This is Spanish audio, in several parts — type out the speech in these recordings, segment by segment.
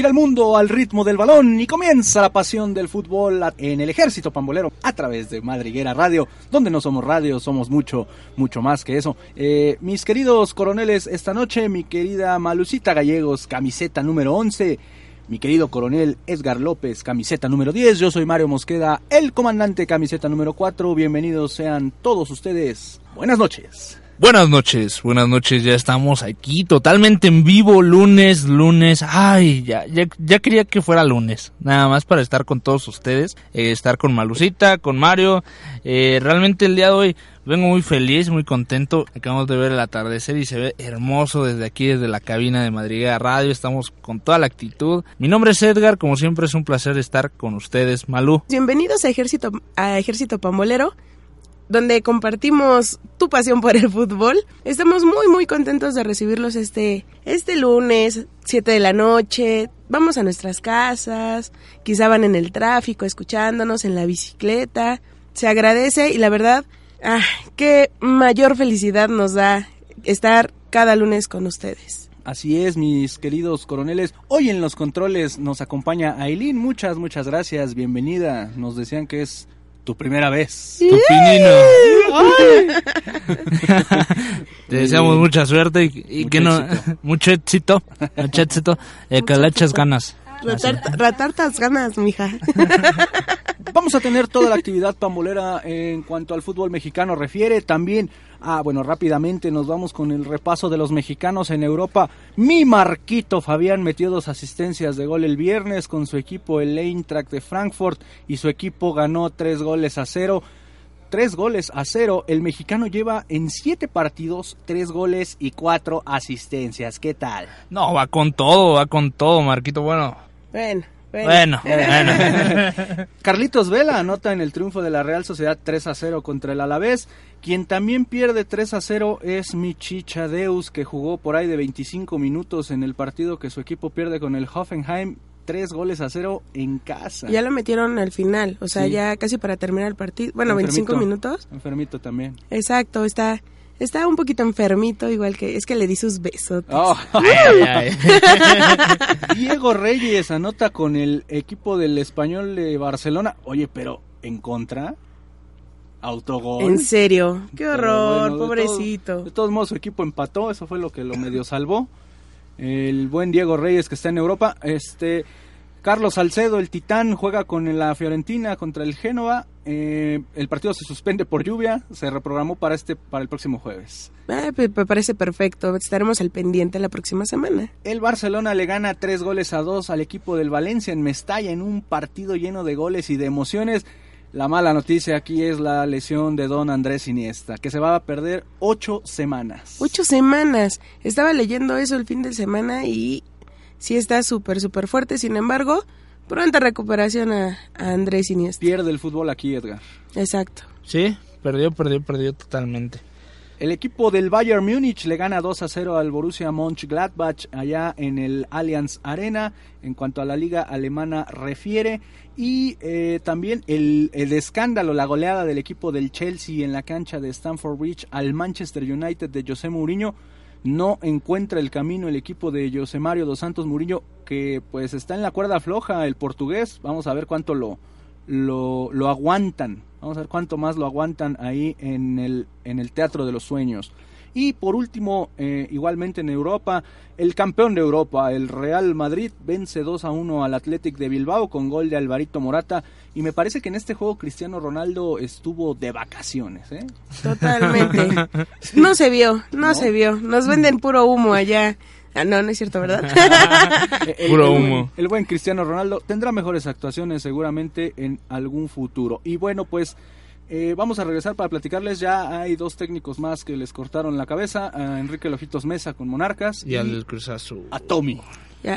Gira el mundo al ritmo del balón y comienza la pasión del fútbol en el ejército pambolero a través de Madriguera Radio, donde no somos radio, somos mucho, mucho más que eso. Eh, mis queridos coroneles, esta noche mi querida Malucita Gallegos, camiseta número 11. Mi querido coronel Edgar López, camiseta número 10. Yo soy Mario Mosqueda, el comandante camiseta número 4. Bienvenidos sean todos ustedes. Buenas noches. Buenas noches, buenas noches, ya estamos aquí totalmente en vivo, lunes, lunes, ay, ya, ya, ya quería que fuera lunes, nada más para estar con todos ustedes, eh, estar con Malucita, con Mario, eh, realmente el día de hoy vengo muy feliz, muy contento, acabamos de ver el atardecer y se ve hermoso desde aquí, desde la cabina de Madrid Radio, estamos con toda la actitud, mi nombre es Edgar, como siempre es un placer estar con ustedes, Malú. Bienvenidos a Ejército, a Ejército Pambolero, donde compartimos tu pasión por el fútbol. Estamos muy muy contentos de recibirlos este este lunes, 7 de la noche. Vamos a nuestras casas, quizá van en el tráfico escuchándonos en la bicicleta. Se agradece y la verdad, ah, qué mayor felicidad nos da estar cada lunes con ustedes. Así es, mis queridos coroneles. Hoy en los controles nos acompaña Aileen. Muchas, muchas gracias. Bienvenida. Nos decían que es tu primera vez. Tu pinino. Te deseamos mucha suerte y, que no mucho éxito, mucho éxito, eh, que le eches ganas. Ratartas ganas, mija. Vamos a tener toda la actividad pambolera en cuanto al fútbol mexicano refiere. También, ah, bueno, rápidamente nos vamos con el repaso de los mexicanos en Europa. Mi Marquito Fabián metió dos asistencias de gol el viernes con su equipo el Eintracht de Frankfurt y su equipo ganó tres goles a cero. Tres goles a cero. El mexicano lleva en siete partidos tres goles y cuatro asistencias. ¿Qué tal? No, va con todo, va con todo, Marquito. Bueno. Bueno. Bueno, bueno. Carlitos Vela anota en el triunfo de la Real Sociedad 3 a 0 contra el Alavés. Quien también pierde 3 a 0 es Michicha Deus, que jugó por ahí de 25 minutos en el partido que su equipo pierde con el Hoffenheim. Tres goles a cero en casa. Ya lo metieron al final, o sea, ya casi para terminar el partido. Bueno, 25 minutos. Enfermito también. Exacto, está Está un poquito enfermito, igual que es que le di sus besos. Oh. Diego Reyes anota con el equipo del español de Barcelona. Oye, pero en contra. Autogol. En serio, qué horror, pobrecito. de todos modos, su equipo empató, eso fue lo que lo medio salvó. El buen Diego Reyes que está en Europa. Este. Carlos Salcedo, el titán, juega con la Fiorentina contra el Génova. Eh, el partido se suspende por lluvia, se reprogramó para este para el próximo jueves. Ah, me parece perfecto, estaremos al pendiente la próxima semana. El Barcelona le gana tres goles a dos al equipo del Valencia en Mestalla en un partido lleno de goles y de emociones. La mala noticia aquí es la lesión de Don Andrés Iniesta, que se va a perder ocho semanas. Ocho semanas. Estaba leyendo eso el fin de semana y sí está súper, súper fuerte. Sin embargo, pronta recuperación a, Andrés Iniesta. Pierde el fútbol aquí, Edgar. Exacto. Sí, perdió, perdió, perdió totalmente. El equipo del Bayern Múnich le gana 2 a 0 al Borussia Mönchengladbach allá en el Allianz Arena. En cuanto a la liga alemana refiere. Y eh, también el, el, escándalo, la goleada del equipo del Chelsea en la cancha de Stamford Bridge al Manchester United de José Mourinho no encuentra el camino el equipo de José Mario dos Santos Murillo, que pues está en la cuerda floja el portugués. Vamos a ver cuánto lo, lo, lo aguantan. Vamos a ver cuánto más lo aguantan ahí en el, en el Teatro de los Sueños. Y por último, eh, igualmente en Europa, el campeón de Europa, el Real Madrid, vence 2 a 1 al Athletic de Bilbao con gol de Alvarito Morata. Y me parece que en este juego Cristiano Ronaldo estuvo de vacaciones. ¿eh? Totalmente. No se vio, no, se vio. Nos venden puro humo allá. Ah, no, no es cierto, ¿verdad? Puro humo. el buen Cristiano Ronaldo tendrá mejores actuaciones seguramente en algún futuro. Y bueno, pues eh, vamos a regresar para platicarles. Ya hay dos técnicos más que les cortaron la cabeza: a Enrique Lojitos Mesa con Monarcas y, al Cruz Azul. A Tommy.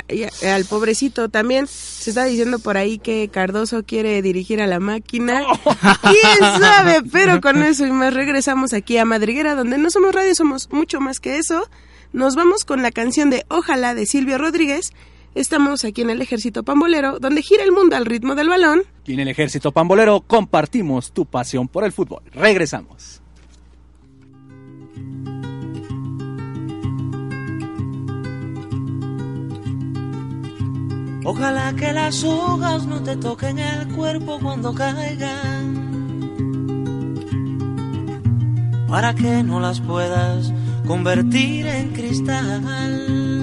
Y, al pobrecito también se está diciendo por ahí que Cardoso quiere dirigir a la máquina. ¿Quién sabe? Pero con eso y más regresamos aquí a Madriguera, donde no somos radio, somos mucho más que eso. Nos vamos con la canción de Ojalá de Silvio Rodríguez Estamos aquí en el Ejército Pambolero, donde gira el mundo al ritmo del balón. Y en el Ejército Pambolero compartimos tu pasión por el fútbol. Regresamos. Ojalá que las hojas no te toquen el cuerpo cuando caigan. Para que no las puedas convertir en cristal.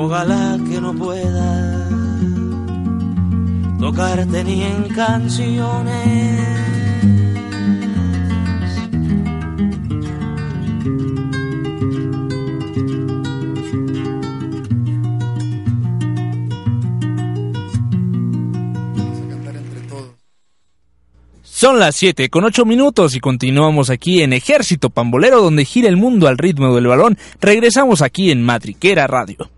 Ojalá que no pueda tocarte ni en canciones. Son las 7 con 8 minutos y continuamos aquí en Ejército Pambolero donde gira el mundo al ritmo del balón. Regresamos aquí en Matriquera Radio.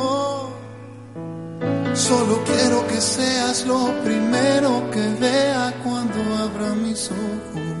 Solo quiero que seas lo primero que vea cuando abra mis ojos.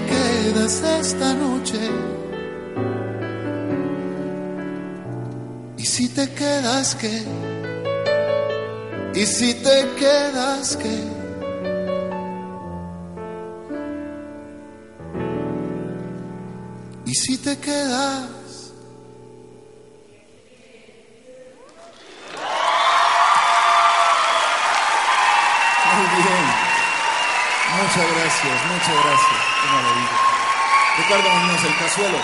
quedas esta noche, y si te quedas que, y si te quedas que. Y si te quedas. Muchas gracias, muchas gracias. Qué maravilla. Ricardo Muñoz, el cazuelo.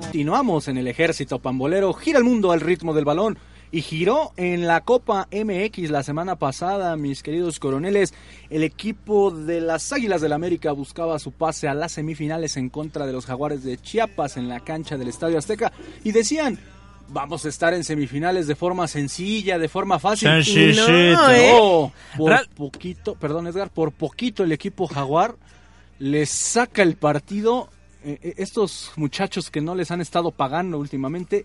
Continuamos en el ejército pambolero, gira el mundo al ritmo del balón y giró en la Copa MX la semana pasada, mis queridos coroneles. El equipo de las Águilas del América buscaba su pase a las semifinales en contra de los Jaguares de Chiapas en la cancha del Estadio Azteca y decían, vamos a estar en semifinales de forma sencilla, de forma fácil. Sencillito. No, ¿eh? No, por Real- poquito, perdón Edgar, por poquito el equipo Jaguar les saca el partido. eh, eh, estos muchachos que no les han estado pagando últimamente,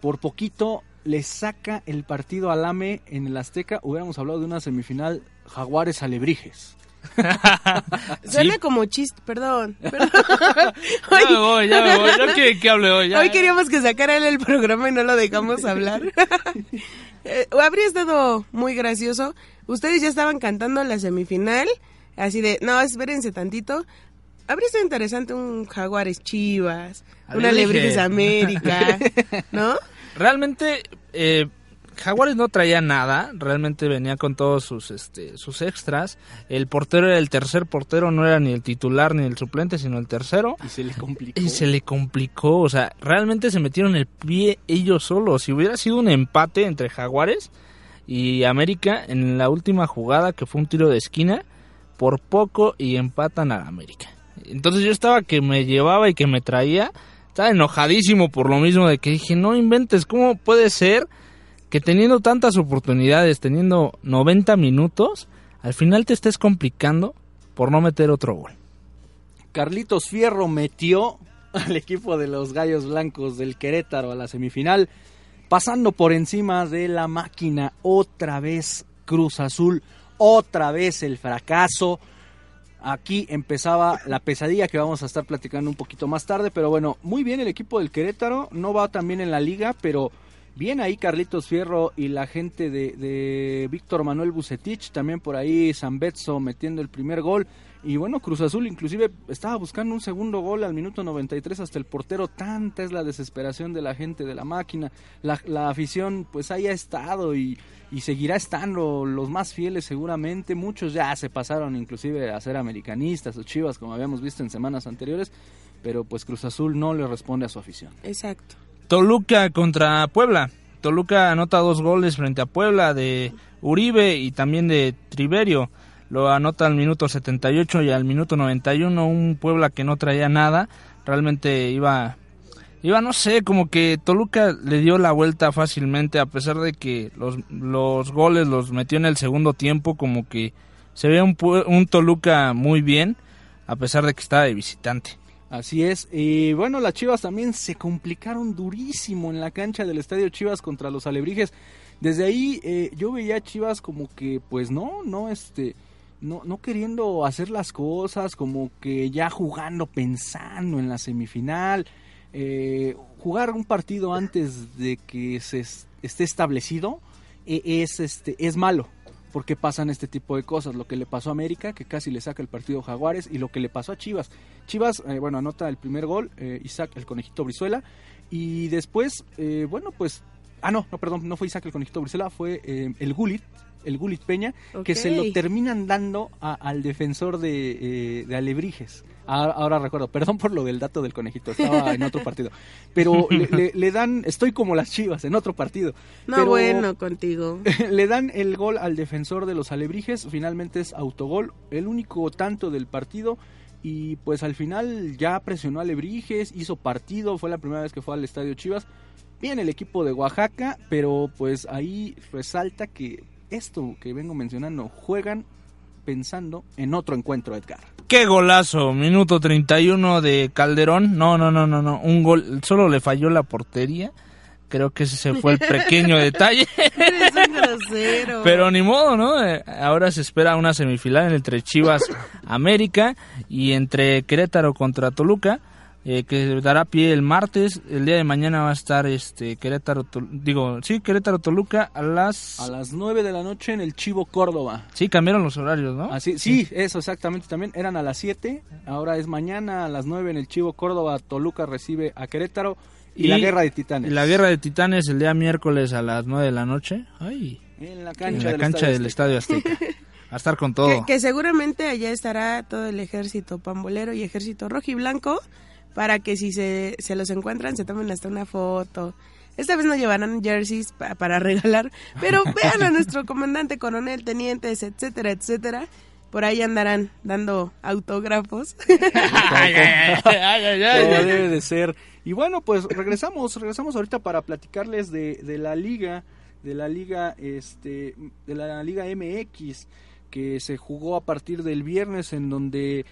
por poquito les saca el partido al AME en el Azteca. Hubiéramos hablado de una semifinal Jaguares Alebrijes. Suena Sí. como chiste, perdón. perdón. Ya me voy, ya me voy. Yo quiero que hable hoy. ya. Hoy queríamos que sacara él el programa y no lo dejamos hablar. Eh, habría estado muy gracioso. Ustedes ya estaban cantando la semifinal, así de, no, espérense tantito. Habría estado interesante un Jaguares Chivas, una Alebrijes. Lebrijes América, ¿no? Realmente, eh, Jaguares no traía nada. Realmente venía con todos sus, este, sus extras. El portero era el tercer portero, no era ni el titular ni el suplente, sino el tercero. Y se le complicó. Y se le complicó, o sea, realmente se metieron el pie ellos solos. Si hubiera sido un empate entre Jaguares y América en la última jugada, que fue un tiro de esquina, por poco y empatan a América. Entonces yo estaba que me llevaba y que me traía, estaba enojadísimo por lo mismo de que dije, no inventes, ¿cómo puede ser que teniendo tantas oportunidades, teniendo 90 minutos, al final te estés complicando por no meter otro gol? Carlitos Fierro metió al equipo de los Gallos Blancos del Querétaro a la semifinal, pasando por encima de la máquina otra vez Cruz Azul, otra vez el fracaso. Aquí empezaba la pesadilla que vamos a estar platicando un poquito más tarde, pero bueno, muy bien el equipo del Querétaro, no va tan bien en la liga, pero bien ahí Carlitos Fierro y la gente de, Víctor Manuel Bucetich, también por ahí San Betso metiendo el primer gol. Y bueno, Cruz Azul inclusive estaba buscando un segundo gol al minuto 93 hasta el portero. Tanta es la desesperación de la gente de la máquina. La, la afición pues haya estado y, y, seguirá estando los más fieles seguramente. Muchos ya se pasaron inclusive a ser americanistas o chivas como habíamos visto en semanas anteriores. Pero pues Cruz Azul no le responde a su afición. Exacto. Toluca contra Puebla. Toluca anota dos goles frente a Puebla de Uribe y también de Triverio lo anota al minuto 78 y al minuto 91 un Puebla que no traía nada, realmente iba iba no sé, como que Toluca le dio la vuelta fácilmente a pesar de que los, goles los metió en el segundo tiempo, como que se ve un, un Toluca muy bien a pesar de que estaba de visitante. Así es, y bueno, las Chivas también se complicaron durísimo en la cancha del Estadio Chivas contra los Alebrijes. Desde ahí eh, yo veía a Chivas como que, pues no, no, este, no, no queriendo hacer las cosas, como que ya jugando, pensando en la semifinal. Eh, jugar un partido antes de que se esté establecido e, es, este, es malo, porque pasan este tipo de cosas. Lo que le pasó a América, que casi le saca el partido a Jaguares, y lo que le pasó a Chivas. Chivas, eh, bueno, anota el primer gol, eh, Isaac, el conejito Brizuela, y después, eh, bueno, pues, ah, no, no, perdón, no fue Isaac el conejito Brizuela, fue eh, el Gulit, el Gulit Peña, okay. que se lo terminan dando a, al defensor de, eh, de Alebrijes. Ahora, ahora, recuerdo, perdón por lo del dato del conejito, estaba en otro partido. Pero le, le, le, dan, estoy como las chivas, en otro partido. No, pero bueno, contigo. Le dan el gol al defensor de los Alebrijes, finalmente es autogol, el único tanto del partido. Y pues al final ya presionó a Alebrijes, hizo partido, fue la primera vez que fue al estadio Chivas. Bien el equipo de Oaxaca, pero pues ahí resalta que esto que vengo mencionando, juegan pensando en otro encuentro, Edgar. ¡Qué golazo! Minuto 31 de Calderón. No, no, no, no, no. Un gol, solo le falló la portería. Creo que ese fue el pequeño detalle. Eres un grosero. Pero ni modo, ¿no? Eh, ahora se espera una semifinal entre Chivas América y entre Querétaro contra Toluca eh, que dará pie el martes. El día de mañana va a estar este Querétaro, Tol digo, sí, Querétaro Toluca a las a las 9 de la noche en el Chivo Córdoba. Sí, cambiaron los horarios, ¿no? Así, sí, sí, eso exactamente también eran a las 7, ahora es mañana a las 9 en el Chivo Córdoba, Toluca recibe a Querétaro y, y la Guerra de Titanes. La Guerra de Titanes el día miércoles a las 9 de la noche. Ay. En la cancha, en la del, cancha Estadio del Estadio Azteca. a estar con todo. Que, que, seguramente allá estará todo el ejército pambolero y ejército rojo y blanco para que si se, se los encuentran se tomen hasta una foto. Esta vez no llevarán jerseys pa para regalar, pero vean a nuestro comandante, coronel, tenientes, etcétera, etcétera. Por ahí andarán dando autógrafos. Como debe de ser. Y bueno, pues regresamos, regresamos ahorita para platicarles de, de la liga, de la liga, este, de la liga MX que se jugó a partir del viernes en donde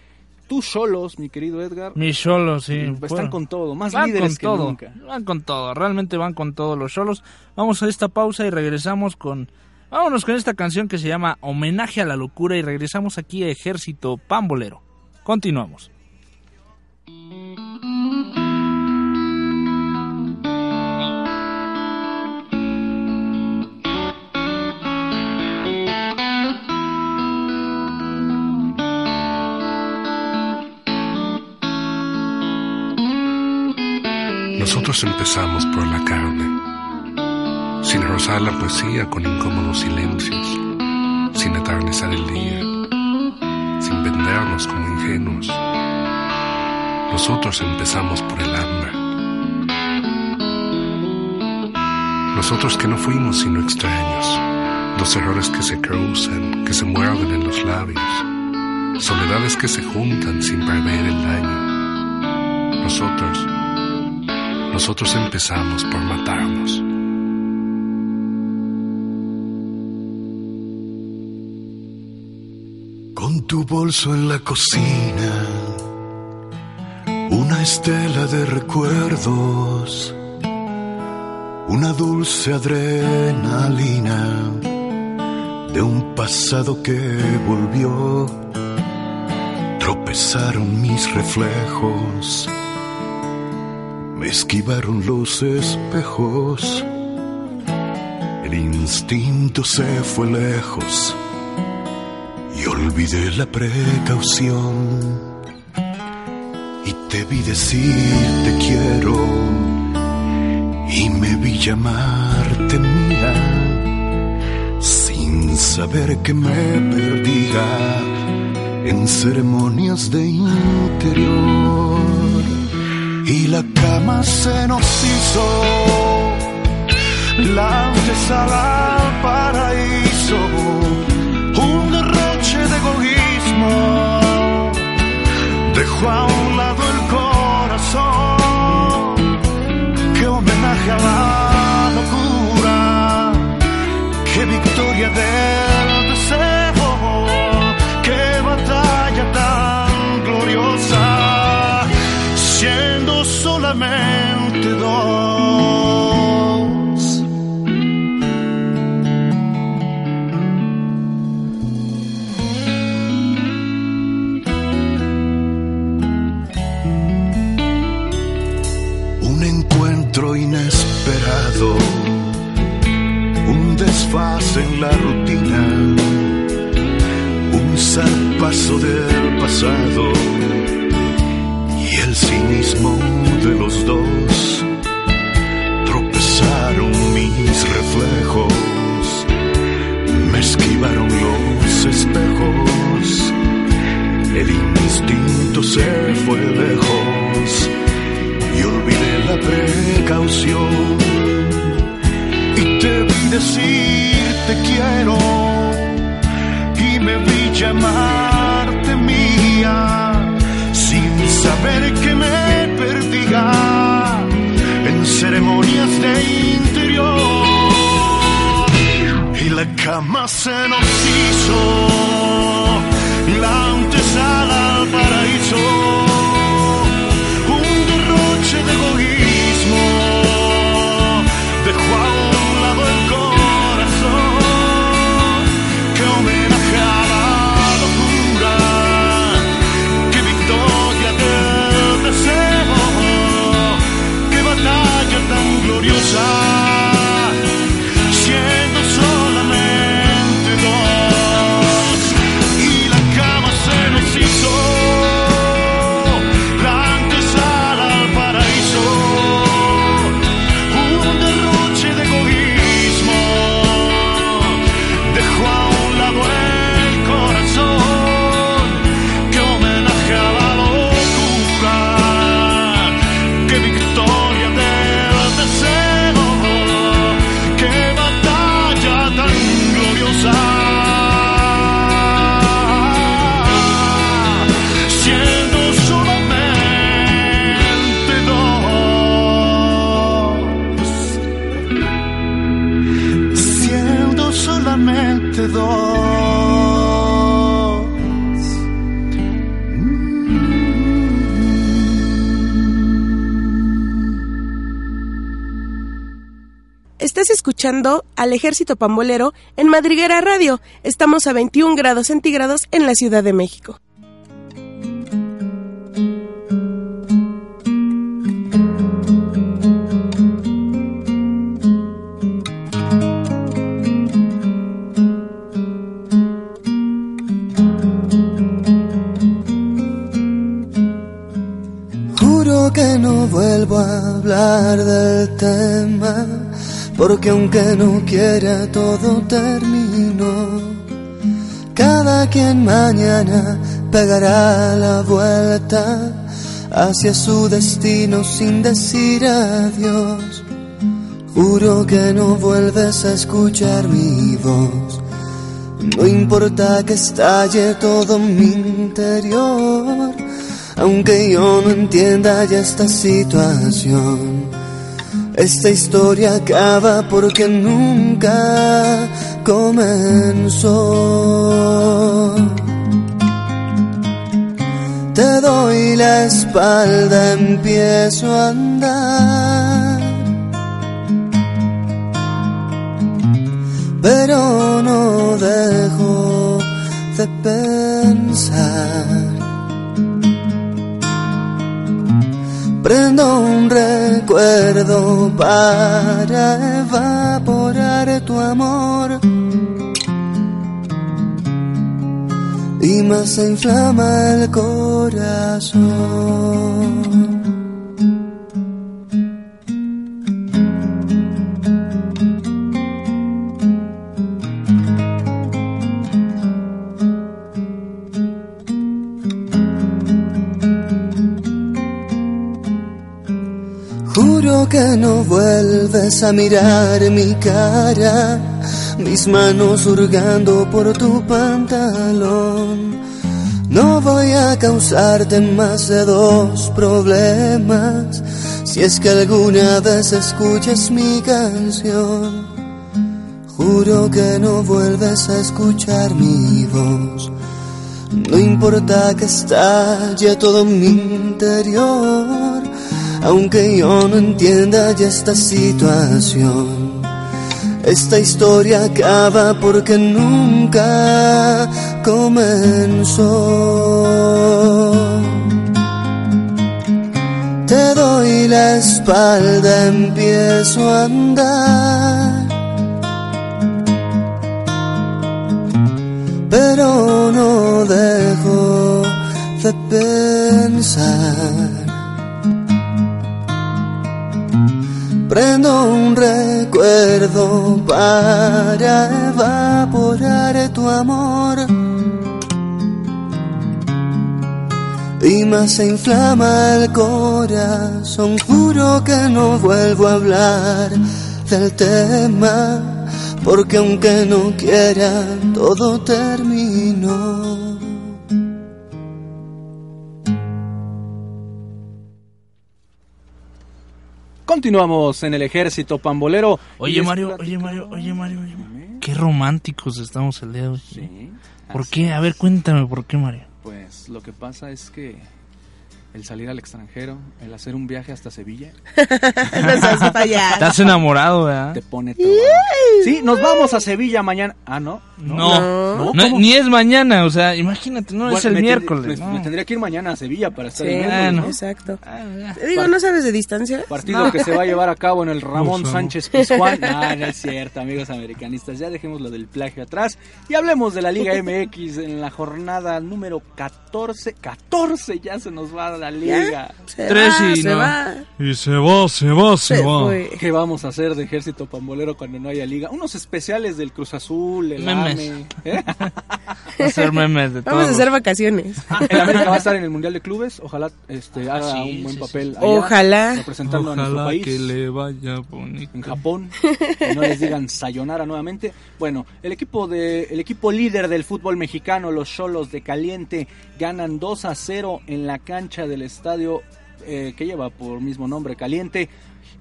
tus solos, mi querido Edgar. Mis solos, sí. Están bueno, con todo, más líderes con todo, que nunca. Van con todo, realmente van con todos los solos. Vamos a esta pausa y regresamos con... Vámonos con esta canción que se llama Homenaje a la Locura y regresamos aquí a Ejército Pambolero. Continuamos. Nosotros empezamos por la carne, sin rozar la poesía con incómodos silencios, sin atardecer el día, sin vendernos como ingenuos. Nosotros empezamos por el hambre. Nosotros que no fuimos sino extraños, dos errores que se cruzan, que se muerden en los labios, soledades que se juntan sin prever el daño. Nosotros nosotros empezamos por matarnos. Con tu bolso en la cocina, Una estela de recuerdos, una dulce adrenalina de un pasado que volvió. Tropezaron mis reflejos, me esquivaron los espejos. El instinto se fue lejos y olvidé la precaución te vi decir te quiero y me vi llamarte mía sin saber que me perdía en ceremonias de interior y la cama se nos hizo. La antesala al paraíso un derroche de egoísmo. Dejó a un lado qué homenaje a la locura, qué victoria del deseo, qué batalla tan gloriosa, siendo solamente dos. un desfase en la rutina, un zarpazo del pasado y el cinismo los dos. Tropezaron mis reflejos, me esquivaron los espejos, el instinto se fue lejos y olvidé la precaución te vi decir te quiero y me vi llamarte mía sin saber la cama se hizo la antesala al paraíso. Un derroche de egoísmo al Ejército Pambolero en Madriguera Radio. Estamos a 21 grados centígrados en la Ciudad de México. Juro que no vuelvo a hablar del tema porque aunque no quiera todo terminó. Cada quien mañana pegará la vuelta hacia su destino sin decir adiós. Juro que no vuelves a escuchar mi voz. No importa que estalle todo mi interior, aunque yo no entienda ya esta situación esta historia acaba porque nunca comenzó. Te doy la espalda empiezo a andar. Pero no dejo de pensar. Prendo un recuerdo para evaporar tu amor. y más se inflama el corazón. Juro que no vuelves a mirar mi cara, mis manos hurgando por tu pantalón. No voy a causarte más de dos problemas si es que alguna vez escuchas mi canción. Juro que no vuelves a escuchar mi voz. No importa que estalle todo mi interior, aunque yo no entienda ya esta situación. Esta historia acaba porque nunca comenzó. Te doy la espalda, empiezo a andar. Pero no dejo de pensar. Prendo un recuerdo para evaporar tu amor. Y más se inflama el corazón. Juro que no vuelvo a hablar del tema. Porque aunque no quiera, todo terminó. Continuamos en el ejército pambolero. Oye Mario, oye Mario, oye Mario, oye Mario. Qué románticos estamos el día de hoy. Sí, ¿Por qué? A ver, cuéntame por qué, Mario. Pues lo que pasa es que el salir al extranjero, el hacer un viaje hasta Sevilla. Estás enamorado, ¿verdad? te pone todo. Sí, nos vamos a Sevilla mañana. Ah, no. No, No, no, ¿cómo? ni es mañana, o sea, imagínate, no es el miércoles. me, ¿no? me tendría que ir mañana a Sevilla para estar Sí, el miércoles. ¿no? exacto. Ah, digo, ¿no sabes de distancia? Partido que se va a llevar a cabo en el Ramón Sánchez Pizjuán. No, no es cierto, amigos americanistas. Ya dejemos lo del plagio atrás y hablemos de la Liga MX en la jornada número 14. 14 ya se nos va la liga. Se Tres va, y se no. va. Y se va, se va, se, Se va. fue. ¿Qué vamos a hacer de ejército pambolero cuando no haya liga? Unos especiales del Cruz Azul, el Memes. AME. ¿eh? Hacer memes de Vamos a hacer vacaciones. El América va a estar en el Mundial de Clubes. Ojalá este, haga Ah, sí, un buen sí, papel. allá, Ojalá. Representando a nuestro Ojalá país. que le vaya bonito. en Japón y no les digan sayonara nuevamente. Bueno, el equipo de el equipo líder del fútbol mexicano, los Cholos de Caliente, ganan 2 a 0 en la cancha del estadio eh, que lleva por mismo nombre Caliente.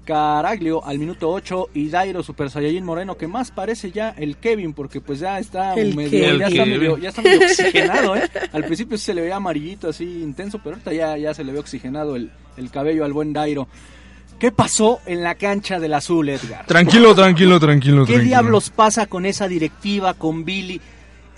Caraglio al minuto 8 y Dairo Super Saiyajin Moreno que más parece ya el Kevin porque pues ya está El medio ya, está medio, Kevin. ya está medio oxigenado, ¿eh? Al principio se le veía amarillito así intenso, pero ahorita ya, ya se le ve oxigenado el, el cabello al buen Dairo. ¿Qué pasó en la cancha del azul, Edgar? Tranquilo, tranquilo, tranquilo, ¿Qué tranquilo. diablos pasa con esa directiva, con Billy?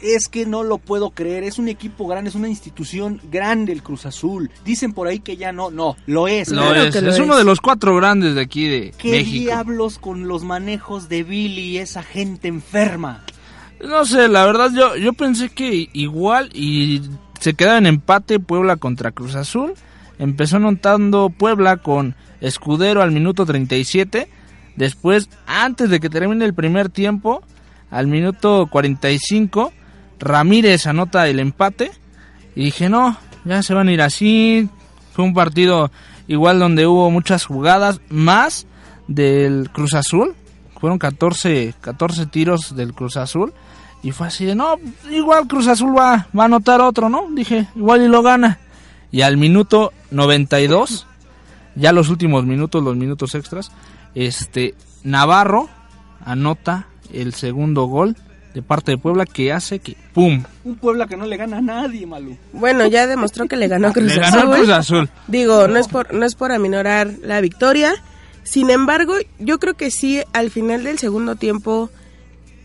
Es que no lo puedo creer, es un equipo grande, es una institución grande el Cruz Azul. Dicen por ahí que ya no, no, lo es. Lo Claro es, que lo es es. uno de los cuatro grandes de aquí de ¿Qué México. diablos con los manejos de Billy y esa gente enferma? No sé, la verdad yo, yo pensé que igual y se quedaba en empate Puebla contra Cruz Azul. Empezó anotando Puebla con Escudero al minuto 37. Después, antes de que termine el primer tiempo, al minuto 45, Ramírez anota el empate. Y dije, no, ya se van a ir así. Fue un partido igual donde hubo muchas jugadas, más del Cruz Azul. Fueron 14, 14 tiros del Cruz Azul. Y fue así de, no, igual Cruz Azul va, va a anotar otro, ¿no? Dije, igual y lo gana. Y al minuto 92, ya los últimos minutos, los minutos extras, este, Navarro anota el segundo gol de parte de Puebla que hace que ¡pum! Un Puebla que no le gana a nadie, Malú. Bueno, ya demostró que le ganó a Cruz Le ganó Azul. a Cruz Azul. Digo, no es por no es por aminorar la victoria. Sin embargo, yo creo que sí al final del segundo tiempo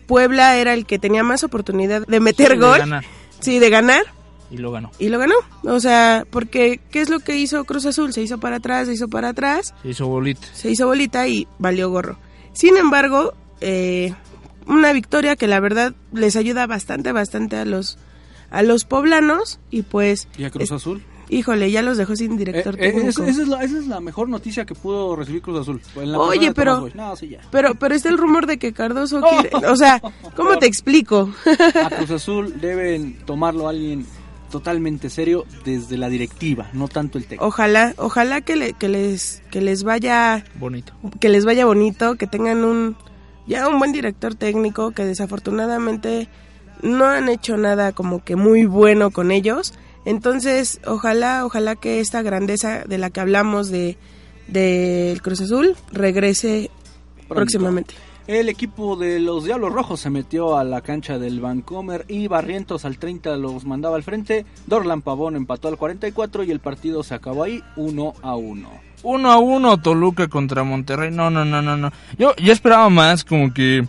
Puebla era el que tenía más oportunidad de meter Sí, de gol. ganar. Sí, de ganar Y lo ganó. y lo ganó. O sea, porque ¿qué es lo que hizo Cruz Azul? Se hizo para atrás, se hizo para atrás, Se hizo bolita. se hizo bolita y valió gorro. Sin embargo, eh, una victoria que la verdad les ayuda bastante, bastante a los a los poblanos y pues, ¿Y a Cruz es- Azul? híjole, ya los dejó sin Eh, director eh, técnico. esa, es la, esa es la mejor noticia que pudo recibir Cruz Azul. En la Oye, pero- Tomás Boy. No, sí, ya. Pero, pero está el rumor de que Cardoso quiere, o sea, ¿cómo te explico? A Cruz Azul deben tomarlo alguien totalmente serio desde la directiva, no tanto el técnico. Ojalá, ojalá que, le- que les, que les vaya, Bonito. que les vaya bonito, que tengan un, ya un buen director técnico, que desafortunadamente no han hecho nada como que muy bueno con ellos. Entonces, ojalá, ojalá que esta grandeza de la que hablamos de del Cruz Azul regrese Pronto. próximamente. El equipo de los Diablos Rojos se metió a la cancha del Vancomer y Barrientos al 30 los mandaba al frente. Dorlan Pavón empató al 44 y el partido se acabó ahí 1 a 1. Uno a uno Toluca contra Monterrey. No, no, no, no, no. Yo, yo esperaba más, como que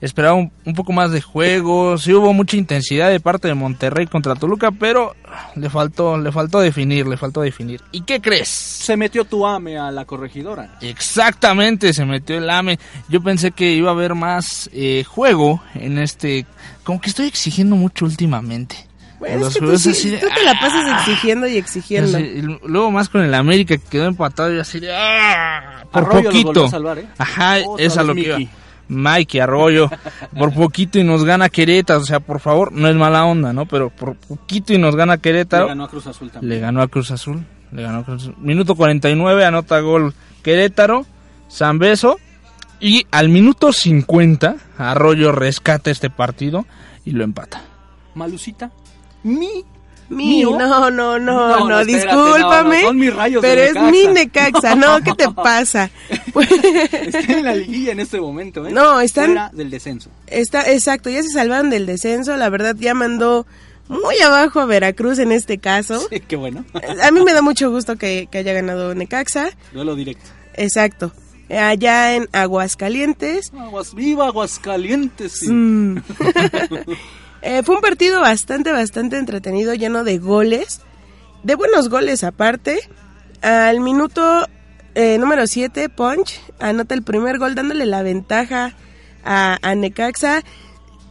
esperaba un, un poco más de juego. Sí hubo mucha intensidad de parte de Monterrey contra Toluca, pero le faltó, le faltó definir, le faltó definir. ¿Y qué crees? Se metió Tuame a la corregidora. Exactamente, se metió el AME. Yo pensé que iba a haber más eh, juego en este. Como que estoy exigiendo mucho últimamente. Bueno, En es los que tú, juegos sí- así de, tú te la pasas "Ah". exigiendo y exigiendo. Así, y luego más con el América que quedó empatado y así de ¡ah! por Arroyo poquito. a salvar, ¿eh? Ajá, Otra es a lo que iba. Mikey Arroyo, por poquito y nos gana Querétaro, o sea, por favor, no es mala onda, ¿no? Pero por poquito y nos gana Le Querétaro. ganó a Cruz Azul también. Le ganó a Cruz Azul. Le ganó a Cruz Azul. Minuto 49, anota gol Querétaro, San Beso. Y al minuto 50, Arroyo rescata este partido y lo empata. Malucita. Mi. Mi, ¿Mío? no, no, no, No, no, no, espérate, discúlpame. no, no, son mis rayos pero de es mi Necaxa, no, ¿qué te pasa? Pues, Está en la liguilla en este momento, ¿eh? No, están- Fuera del descenso. está, exacto, ya se salvaron del descenso, la verdad ya mandó muy abajo a Veracruz en este caso. Sí, qué bueno. A mí me da mucho gusto que, que haya ganado Necaxa, Duelo directo. exacto. Allá en Aguascalientes, Aguas, viva Aguascalientes. sí. Mm. Eh, fue un partido bastante, bastante entretenido, lleno de goles, de buenos goles aparte. Al minuto eh, número 7, Punch anota el primer gol dándole la ventaja a, Necaxa.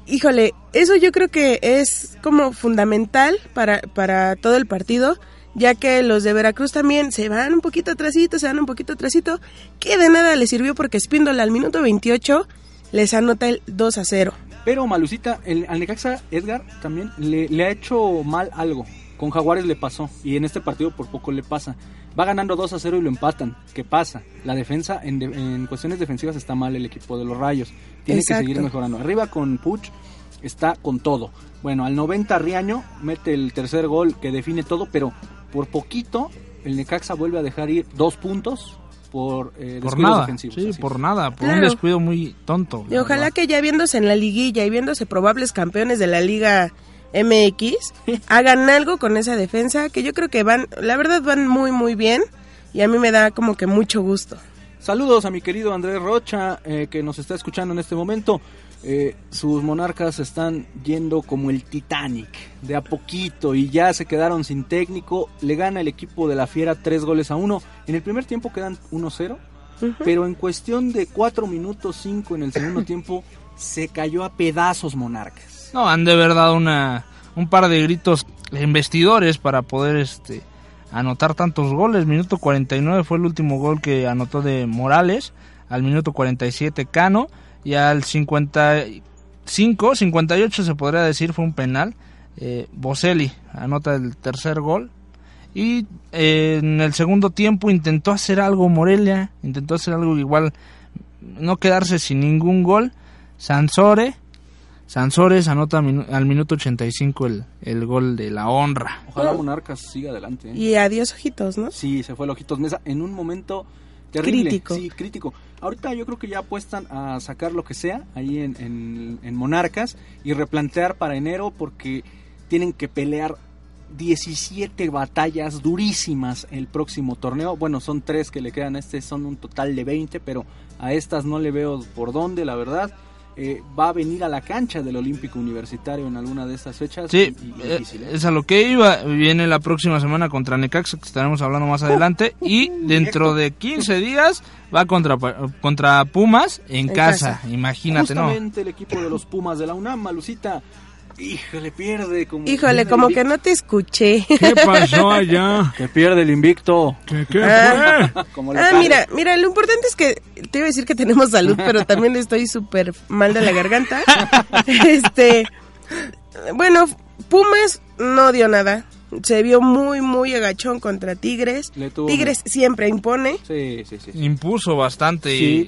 Híjole, eso yo creo que es como fundamental para, para todo el partido, ya que los de Veracruz también se van un poquito atrasito, se van un poquito atrasito, que de nada les sirvió porque Espíndola al minuto 28 les anota el 2 a 0. Pero Malucita, el, al Necaxa, Edgar también le, le ha hecho mal algo. Con Jaguares le pasó y en este partido por poco le pasa. Va ganando 2 a 0 y lo empatan. ¿Qué pasa? La defensa, en, de- en cuestiones defensivas está mal el equipo de los Rayos. Tiene Exacto. que seguir mejorando. Arriba con Puch está con todo. Bueno, al 90 Riaño mete el tercer gol que define todo, pero por poquito el Necaxa vuelve a dejar ir dos puntos por eh, Por nada. defensivos. Sí, por nada. Por un descuido muy tonto. Y ojalá verdad. que ya viéndose en la liguilla y viéndose probables campeones de la Liga MX, hagan algo con esa defensa, que yo creo que van, la verdad van muy, muy bien. Y a mí me da como que mucho gusto. Saludos a mi querido Andrés Rocha, eh, que nos está escuchando en este momento. Eh, sus monarcas están yendo como el Titanic, de a poquito, y ya se quedaron sin técnico. Le gana el equipo de la Fiera tres goles a uno. En el primer tiempo quedan 1-0, pero en cuestión de 4 minutos 5 en el segundo tiempo, se cayó a pedazos monarcas. No, han de haber dado una, un par de gritos en vestidores para poder este anotar tantos goles. Minuto 49 fue el último gol que anotó de Morales. Al minuto 47 Cano. Y al 55, 58 se podría decir fue un penal. Eh, Boselli anota el tercer gol. Y eh, en el segundo tiempo intentó hacer algo Morelia. Intentó hacer algo igual. No quedarse sin ningún gol. Sansore Sansores anota minu- al minuto 85 el, el gol de la honra. Ojalá Monarcas siga adelante. ¿eh? Y adiós, ojitos, ¿no? Sí, se fue el Ojitos Mesa. En un momento terrible. Crítico. Sí, crítico. Ahorita yo creo que ya apuestan a sacar lo que sea ahí en, en- en Monarcas y replantear para enero porque tienen que pelear 17 batallas durísimas el próximo torneo. Bueno, son tres que le quedan a este, son un total de 20, pero a estas no le veo por dónde, la verdad. Eh, va a venir a la cancha del Olímpico Universitario en alguna de estas fechas. Sí, y- y eh, difícil, ¿eh? es a lo que iba. Viene la próxima semana contra Necaxa, que estaremos hablando más adelante. Y dentro de 15 días va contra, Pa- contra Pumas en, En casa. casa. Imagínate, ¿no? Justamente el equipo de los Pumas de la UNAM, Malucita, híjole, pierde como... Híjole, pierde como que no te escuché. ¿Qué pasó allá? Que pierde el invicto. ¿Qué, qué Ah. Como Ah, mira, mira, lo importante es que te iba a decir que tenemos salud, pero también estoy súper mal de la garganta. Este, bueno, Pumas no dio nada. Se vio muy, muy agachón contra Tigres. Le tuvo Tigres siempre impone. Sí, sí, sí. sí. Impuso bastante Sí.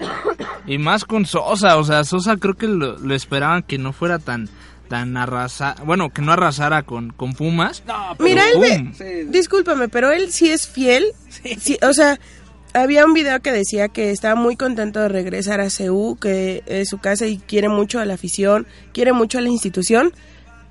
y, y más con Sosa, o sea, Sosa creo que lo, lo esperaban que no fuera tan tan arrasa, bueno, que no arrasara con, con Pumas. No, pero Mira, él discúlpame, pero él sí es fiel. Sí, o sea, había un video que decía que estaba muy contento de regresar a CEU, que es su casa y quiere mucho a la afición, quiere mucho a la institución,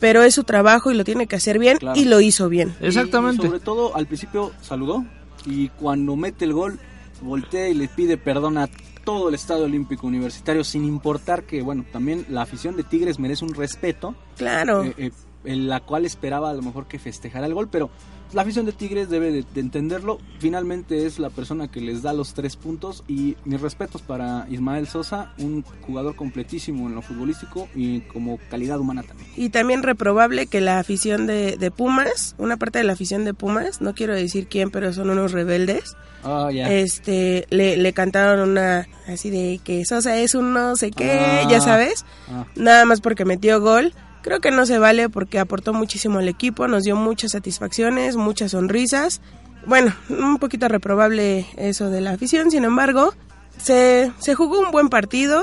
pero es su trabajo y lo tiene que hacer bien Claro. y lo hizo bien. Exactamente. y sobre todo, al principio saludó y cuando mete el gol, voltea y le pide perdón a todo el Estadio Olímpico Universitario, sin importar que, bueno, también la afición de Tigres merece un respeto, Claro. eh, eh, en la cual esperaba a lo mejor que festejara el gol, pero la afición de Tigres debe de, de entenderlo. Finalmente es la persona que les da los tres puntos y mis respetos para Ismael Sosa, un jugador completísimo en lo futbolístico y como calidad humana también. Y también reprobable que la afición de, de Pumas, una parte de la afición de Pumas, no quiero decir quién, pero son unos rebeldes, Ah, este, le, le cantaron una así de que Sosa es un no sé qué, Ah. ya sabes. Ah. nada más porque metió gol. Creo que no se vale porque aportó muchísimo al equipo, nos dio muchas satisfacciones, muchas sonrisas. Bueno, un poquito reprobable eso de la afición, sin embargo, se, se jugó un buen partido,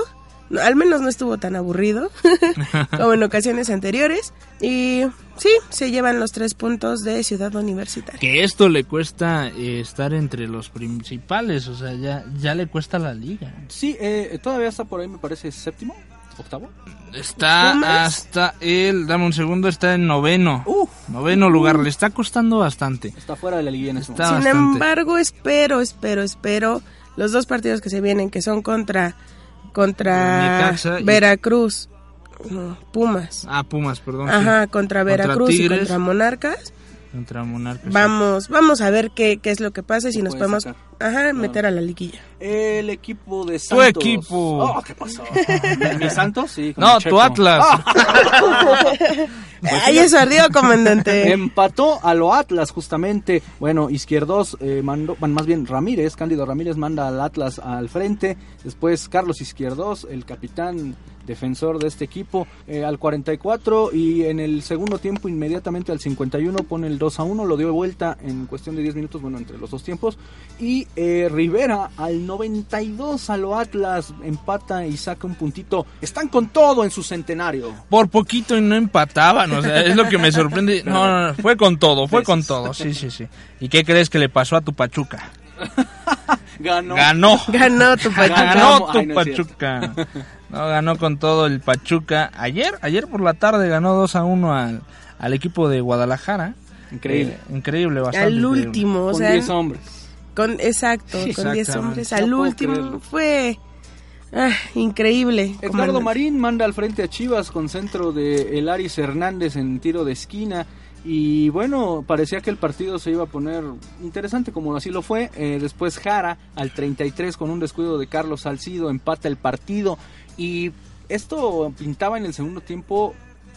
al menos no estuvo tan aburrido como en ocasiones anteriores. Y sí, se llevan los tres puntos de Ciudad Universitaria. Que esto le cuesta eh, estar entre los principales, o sea, ya, ya le cuesta la liga. Sí, eh, todavía está por ahí, me parece, séptimo, octavo. Está ¿Pumas? hasta el, dame un segundo, está en noveno. Uf. Noveno lugar, le está costando bastante. Está fuera de la liguilla en este momento. Sin bastante. embargo, espero, espero, espero los dos partidos que se vienen, que son contra contra Necaxa Veracruz, no, Pumas. Ah, Pumas, perdón. sí. Ajá, contra Veracruz y Tigres. contra Monarcas. Contra Monarcas. sí. Vamos, vamos a ver qué, qué es lo que pasa y si nos podemos sacar. Ajá, meter a la liguilla. El equipo de Santos. equipo. Oh, ¿qué pasó? ¿Mi Santos? Sí. con No, tu. Atlas. Ay, eso ardió, comandante. Empató a lo Atlas justamente. Bueno, Izquierdos eh, mandó, bueno, más bien Ramírez, Cándido Ramírez manda al Atlas al frente. Después Carlos Izquierdos, el capitán defensor de este equipo, eh, al 44 y en el segundo tiempo inmediatamente al 51 pone el 2 a 1, lo dio de vuelta en cuestión de 10 minutos, bueno, entre los dos tiempos. Y eh, Rivera al 92 a lo Atlas empata y saca un puntito. Están con todo en su centenario. Por poquito y no empataban, o sea, es lo que me sorprende. No, no, no, fue con todo, fue con todo, sí, sí, sí. ¿Y qué crees que le pasó a tu Pachuca? Ganó. Ganó. Ganó tu Pachuca. Ganó tu Ay, no. Pachuca. No, ganó con todo el Pachuca. Ayer, ayer por la tarde ganó 2 a 1 al, al equipo de Guadalajara. Increíble. Eh, increíble, bastante. Al increíble. último, Con sea, 10 hombres. Con exacto, con 10 exactamente. hombres al último fue ah, increíble. Comandante. Marín manda al frente a Chivas con centro de Elaris Hernández en tiro de esquina. Y bueno, parecía que el partido se iba a poner interesante como así lo fue. Eh, después Jara al 33 con un descuido de Carlos Salcido empata el partido. Y esto pintaba en el segundo tiempo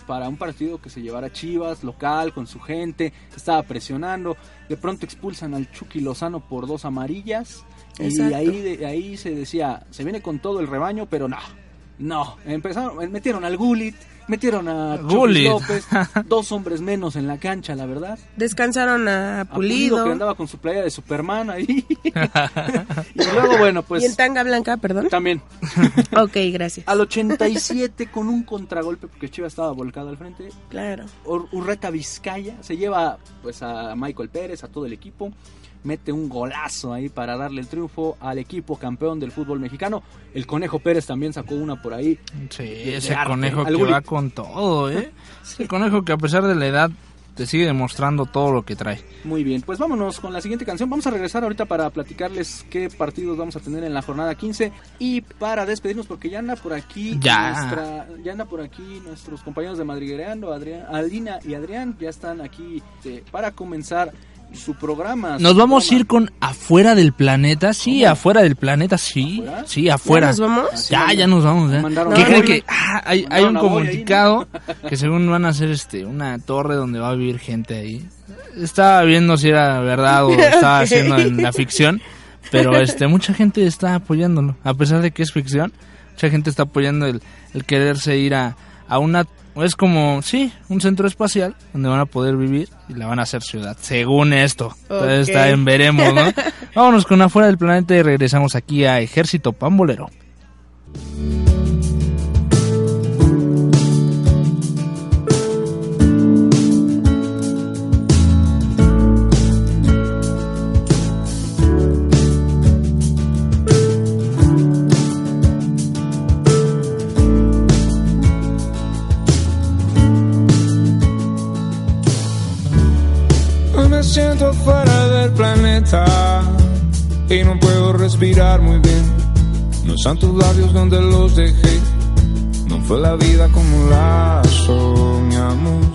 para un partido que se llevara Chivas, local, con su gente, estaba presionando. De pronto expulsan al Chucky Lozano por dos amarillas. Y ahí, de- ahí se decía, se viene con todo el rebaño, pero no. No, empezaron, metieron al Gullit, metieron a Chucky Gullit. López, dos hombres menos en la cancha, la verdad. Descansaron a A Pulido, Pulido. que andaba con su playa de Superman ahí. y luego, bueno, y en pues tanga blanca, perdón. también. Ok, gracias. Al 87 con un contragolpe porque Chivas estaba volcado al frente. Claro. Ur- Urreta Vizcaya se lleva pues a Michael Pérez, a todo el equipo. Mete un golazo ahí para darle el triunfo al equipo campeón del fútbol mexicano. El Conejo Pérez también sacó una por ahí. Sí, de ese conejo que Algún- va con todo, ¿eh? Ese conejo que a pesar de la edad te sigue demostrando todo lo que trae. Muy bien, pues vámonos con la siguiente canción. Vamos a regresar ahorita para platicarles qué partidos vamos a tener en la jornada 15 y para despedirnos porque ya anda por aquí Ya. nuestra- ya anda por aquí nuestros compañeros de Madriguereando, Adrián, Alina y Adrián ya están aquí eh, para comenzar su programa. su Nos vamos a ir con afuera del planeta, sí, ¿Cómo? afuera del planeta, sí, ¿Afuera? sí, afuera. ¿Ya nos vamos? Ya, ya nos vamos, ¿Qué creen que ah, hay, hay un ahí, comunicado que según van a hacer este una torre donde va a vivir gente ahí? Estaba viendo si era verdad o estaba haciendo en la ficción, pero este mucha gente está apoyándolo, a pesar de que es ficción, mucha gente está apoyando el, el quererse ir a, a una es como, sí, un centro espacial donde van a poder vivir y la van a hacer ciudad, según esto. Entonces Ok. está en veremos, ¿no? Vámonos con afuera del planeta y regresamos aquí a Ejército Pambolero. Siento fuera del planeta y no puedo respirar muy bien. No están tus labios donde los dejé. No fue la vida como la soñamos.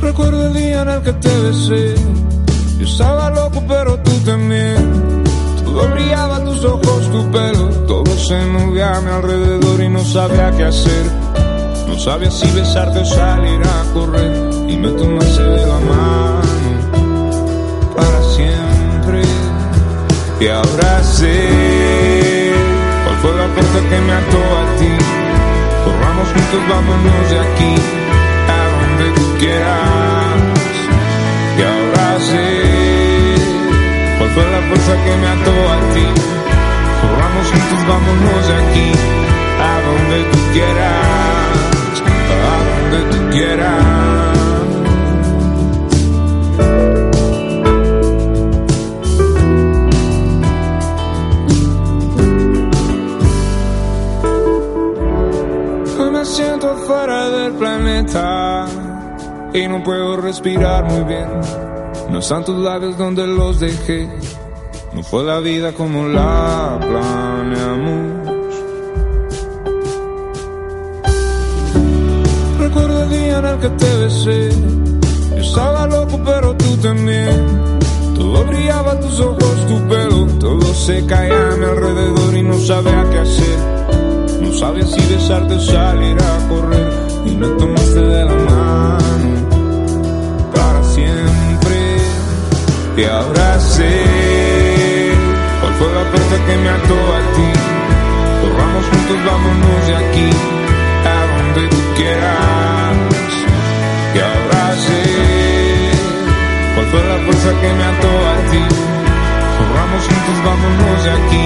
Recuerdo el día en el que te besé. Yo estaba loco, pero tú también. Todo brillaba, tus ojos, tu pelo. Todo se movía a mi alrededor y no sabía qué hacer. No sabía si besarte o salir a correr y me tomaste de la mano para siempre. Y ahora sé cuál fue la puerta que me ató a ti. Corramos juntos, vámonos de aquí a donde tú quieras. Y ahora sé cuál fue la fuerza que me ató a ti. Corramos juntos, vámonos de aquí a donde tú quieras, donde tú quieras. Me siento fuera del planeta y no puedo respirar muy bien. No están tus labios donde los dejé. No fue la vida como la que te besé. Yo estaba loco, pero tú también. Todo brillaba, tus ojos, tu pelo. Todo se caía a mi alrededor y no sabía qué hacer. No sabía si besarte o salir a correr. Y me tomaste de la mano para siempre. Ahora sé cuál fue la puerta que me ató a ti. Corramos juntos, vámonos de aquí a donde tú quieras. Fue la fuerza que me ató a ti. Corramos juntos, vámonos de aquí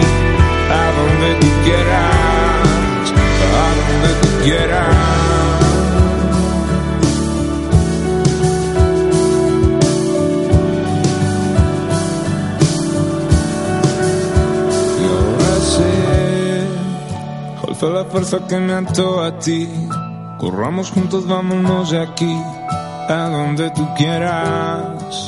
a donde tú quieras. A donde tú quieras. Fue la fuerza que me ató a ti. Corramos juntos, vámonos de aquí a donde tú quieras.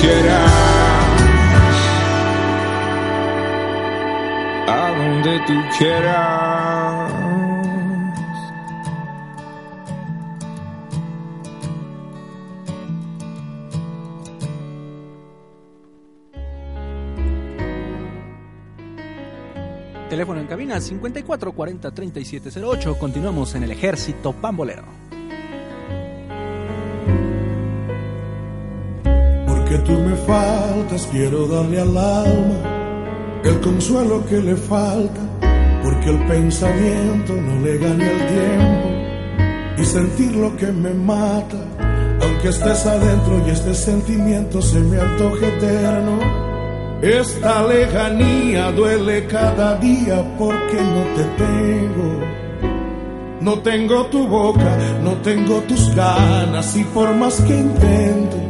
quieras. A donde tú quieras. Teléfono en cabina 54 40 37 08. Continuamos en el ejército pambolero. Porque tú me faltas, quiero darle al alma el consuelo que le falta, porque el pensamiento no le gane el tiempo y sentir lo que me mata, aunque estés adentro y este sentimiento se me antoje eterno. Esta lejanía duele cada día porque no te tengo. No tengo tu boca, no tengo tus ganas y por más que intento,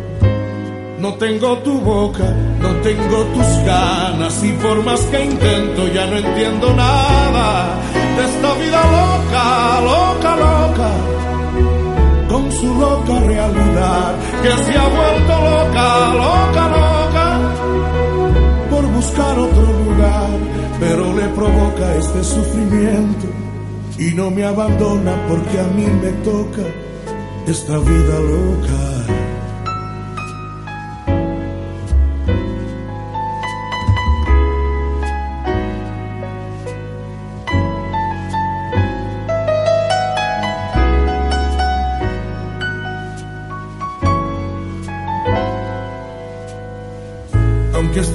No tengo tu boca, no tengo tus ganas y por más que intento ya no entiendo nada de esta vida loca, loca, loca, con su loca realidad que se ha vuelto loca, loca, loca, por buscar otro lugar, pero le provoca este sufrimiento y no me abandona porque a mí me toca esta vida loca.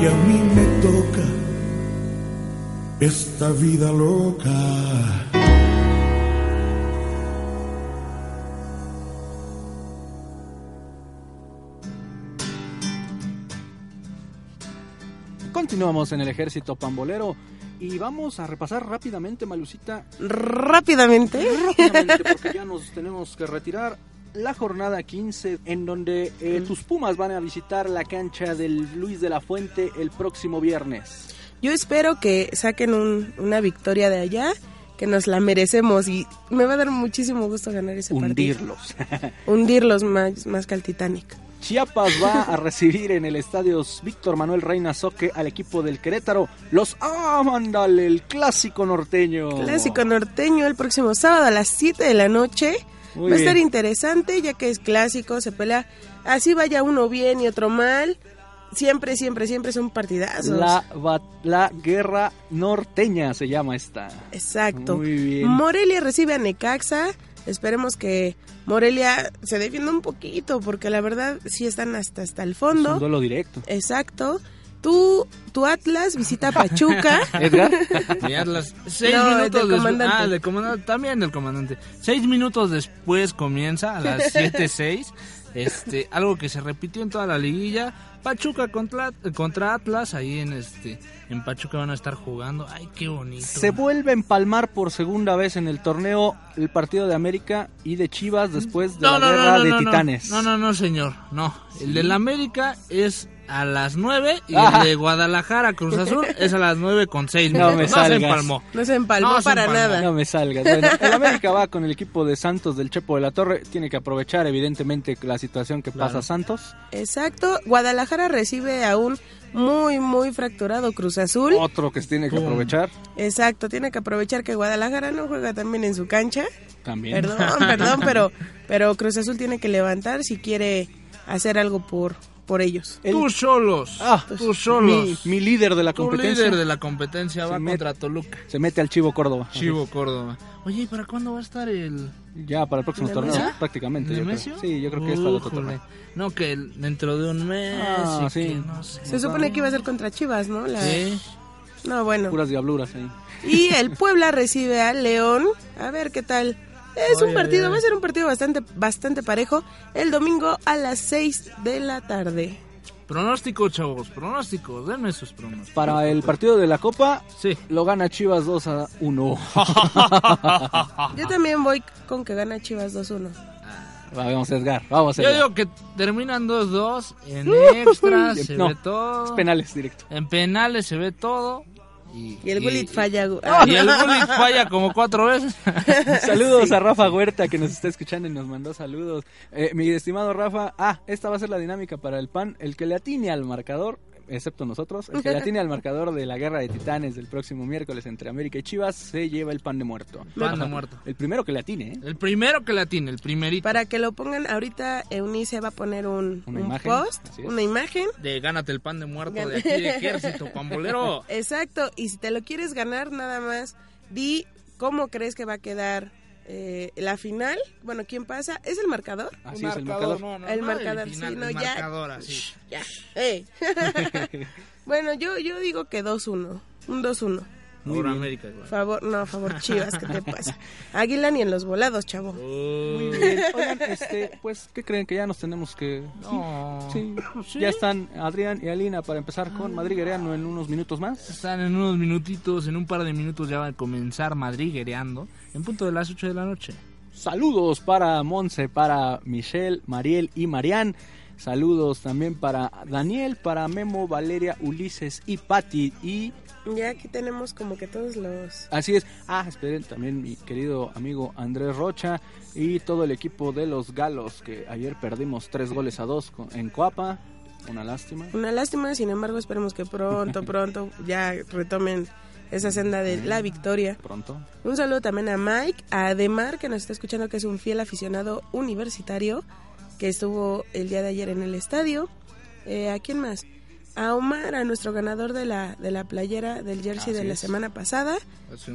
Que a mí me toca esta vida loca. Continuamos en el ejército pambolero y vamos a repasar rápidamente, Malucita, Rápidamente. rápidamente porque ya nos tenemos que retirar. La jornada 15 en donde eh, tus Pumas van a visitar la cancha del Luis de la Fuente el próximo viernes. Yo espero que saquen un- una victoria de allá, que nos la merecemos y me va a dar muchísimo gusto ganar ese partido. Hundirlos. Hundirlos más, más que al Titanic. Chiapas va a recibir en el estadio Víctor Manuel Reina Soque al equipo del Querétaro. Los ¡Ah, mándale! El clásico norteño. Clásico norteño el próximo sábado a las 7 de la noche. Muy Va a estar bien. interesante ya que es clásico, se pelea. Así vaya uno bien y otro mal. Siempre, siempre, siempre son partidazos. La, la guerra norteña se llama esta. Exacto. Muy bien. Morelia recibe a Necaxa. Esperemos que Morelia se defienda un poquito porque la verdad sí están hasta, hasta el Es fondo. un duelo directo. Exacto. Tú, tu Atlas visita Pachuca. Edgar. Mi Atlas. Seis No, minutos del después- comandante. Ah, del comandante. También del comandante. Seis minutos después comienza a las 7-6. Este, algo que se repitió en toda la liguilla. Pachuca contra, contra Atlas. Ahí en este. En Pachuca van a estar jugando. Ay, qué bonito. Se vuelve a empalmar por segunda vez en el torneo el partido de América y de Chivas después de la guerra de no, Titanes. No, no, no, señor. No. El del América es a las 9 y Ah. el de Guadalajara Cruz Azul es a las 9 con 6 No me no se empalmó. No se empalmó No se para empalmó. nada. No me salgas. Bueno, el América va con el equipo de Santos del Chepo de la Torre. Tiene que aprovechar, evidentemente, la situación que Claro. pasa Santos. Exacto. Guadalajara recibe a un muy, muy fracturado Cruz Azul. Otro que se tiene que aprovechar Exacto. Tiene que aprovechar que Guadalajara no juega también en su cancha. también. Perdón, perdón, pero, pero Cruz Azul tiene que levantar si quiere hacer algo por, por ellos. El- Tú solos. Ah, tú solos. Mi, mi líder de la Tu competencia líder de la competencia Se va met- contra Toluca. se mete al Chivo Córdoba. Chivo Córdoba. Oye, ¿y para cuándo va a estar el Ya para el próximo torneo, ¿Nemesio? prácticamente. yo creo. Sí, yo creo que es para el otro torneo. No, que el- dentro de un mes. Ah, y sí. que no sé. Se supone que iba a ser contra Chivas, ¿no? La- Sí. No, bueno. Puras diabluras ahí. Y el Puebla recibe al León. A ver qué tal. Es un Ay, partido, ay, ay. va a ser un partido bastante, bastante parejo. El domingo a las 6 de la tarde. Pronóstico, chavos, pronósticos. Denme sus pronósticos. Para el partido de la Copa, Sí. lo gana Chivas 2 a 1. Yo también voy con que gana Chivas 2-1. vamos, Edgar, vamos, Yo Edgar. digo que terminan 2-2. En extras se No, ve todo. Es penales directo. En penales se ve todo. Y, Y el Gullit falla. gu- Y el Gullit falla como cuatro veces. Saludos a Rafa Huerta que nos está escuchando y nos mandó saludos. Eh, mi estimado Rafa, ah, esta va a ser la dinámica para el PAN. El que le atine al marcador, excepto nosotros, el que le atine al marcador de la guerra de titanes del próximo miércoles entre América y Chivas, se lleva el pan de muerto. Pan de muerto. El primero que le atine, ¿eh? El primero que la tiene, el primerito. Para que lo pongan, ahorita Eunice va a poner un, Una un imagen, post, una imagen. De gánate el pan de muerto de aquí de ejército, pambolero. Exacto, y si te lo quieres ganar, nada más di cómo crees que va a quedar eh, la final. Bueno, ¿quién pasa? ¿Es el marcador? Así es el marcador. no, no, El no marcador, final, sí, no, el ya. marcador, así. Ya. ey. bueno, yo, yo digo que 2-1. Un 2-1. Muy Por bien. América. Favor, no, favor, Chivas, ¿qué te pasa? Águila ni en los volados, chavo. Muy bien. Oigan, este, pues, ¿qué creen que ya nos tenemos que... No. Sí, Sí. ya están Adrián y Alina para empezar con Madrid Guerreano en unos minutos más. Están en unos minutitos, en un par de minutos ya va a comenzar Madrid guerreando en punto de las 8 de la noche. Saludos para Monse, para Michelle, Mariel y Marian. Saludos también para Daniel, para Memo, Valeria, Ulises y Patti. Y Ya aquí tenemos como que todos los... así es. Ah, esperen también mi querido amigo Andrés Rocha y todo el equipo de los Galos que ayer perdimos tres goles a dos en Coapa. Una lástima. Una lástima, sin embargo, esperemos que pronto, pronto ya retomen esa senda de la victoria. Pronto. Un saludo también a Mike, a Ademar, que nos está escuchando, que es un fiel aficionado universitario, que estuvo el día de ayer en el estadio. Eh, ¿A quién más? A Omar, a nuestro ganador de la, de la playera del jersey Así de la es. semana pasada,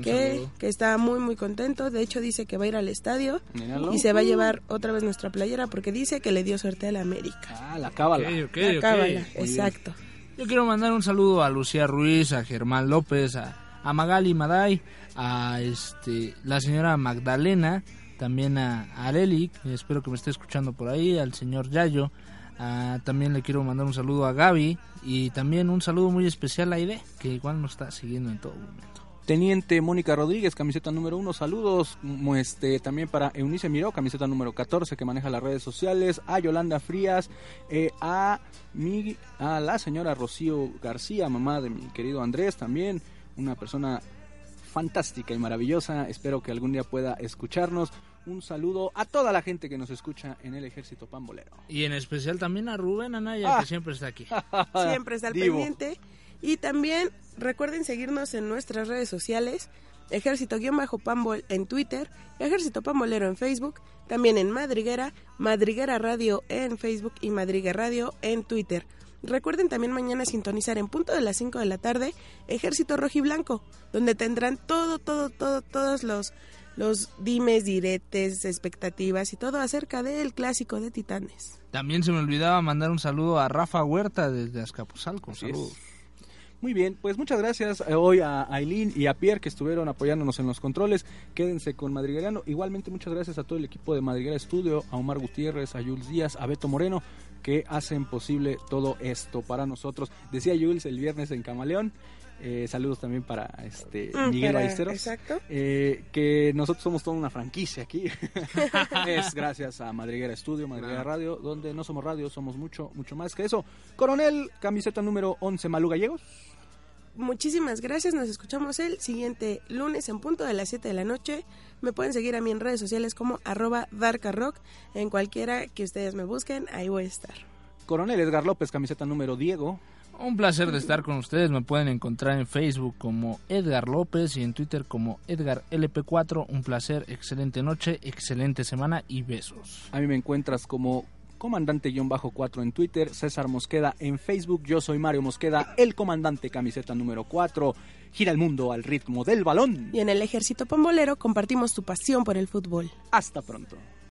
que, que está muy, muy contento. De hecho, dice que va a ir al estadio Míralo. y se va a llevar otra vez nuestra playera porque dice que le dio suerte a la América. Ah, la cábala. La cábala, exacto. Yo quiero mandar un saludo a Lucía Ruiz, a Germán López, a, a Magali Maday, a este la señora Magdalena, también a, a Areli, espero que me esté escuchando por ahí, al señor Yayo. A- también le quiero mandar un saludo a Gaby y también un saludo muy especial a Aide, que igual nos está siguiendo en todo momento. Teniente Mónica Rodríguez, camiseta número uno, saludos. Este, también para Eunice Miró, camiseta número 14, que maneja las redes sociales. A Yolanda Frías, eh, a, mi, a la señora Rocío García, mamá de mi querido Andrés, también una persona fantástica y maravillosa. Espero que algún día pueda escucharnos. Un saludo a toda la gente que nos escucha en el Ejército Pambolero. Y en especial también a Rubén Anaya, Ah. que siempre está aquí. siempre estar Divo. pendiente. Y también recuerden seguirnos en nuestras redes sociales, Ejército-Pambol en Twitter, Ejército Pambolero en Facebook, también en Madriguera, Madriguera Radio en Facebook y Madriguera Radio en Twitter. Recuerden también mañana sintonizar en punto de las 5 de la tarde Ejército Rojiblanco, donde tendrán todo, todo, todo, todos los, los dimes, diretes, expectativas y todo acerca del clásico de Titanes. También se me olvidaba mandar un saludo a Rafa Huerta desde Azcapotzalco. Así es. Saludos. Muy bien, pues muchas gracias eh, hoy a Aileen y a Pierre que estuvieron apoyándonos en los controles. Quédense con Madriguerano. Igualmente muchas gracias a todo el equipo de Madriguera Estudio, a Omar Gutiérrez, a Jules Díaz, a Beto Moreno, que hacen posible todo esto para nosotros. Decía Jules el viernes en Camaleón. Eh, saludos también para este Mm, Miguel Ballesteros. Exacto. eh, que nosotros somos toda una franquicia aquí. es gracias a Madriguera Estudio, Madriguera Radio, donde no somos radio, somos mucho, mucho más que eso. Coronel, camiseta número 11, Malú Gallegos. Muchísimas gracias, nos escuchamos el siguiente lunes en punto de las 7 de la noche. Me pueden seguir a mí en redes sociales como arroba darkarock, en cualquiera que ustedes me busquen, ahí voy a estar. Coronel Edgar López, camiseta número Diego. Un placer de estar con ustedes. Me pueden encontrar en Facebook como Edgar López y en Twitter como Edgar LP4. Un placer, excelente noche, excelente semana y besos. A mí me encuentras como comandante-4 en Twitter, César Mosqueda en Facebook, yo soy Mario Mosqueda, el comandante camiseta número 4. Gira el mundo al ritmo del balón. Y en el Ejército Pambolero compartimos tu pasión por el fútbol. Hasta pronto.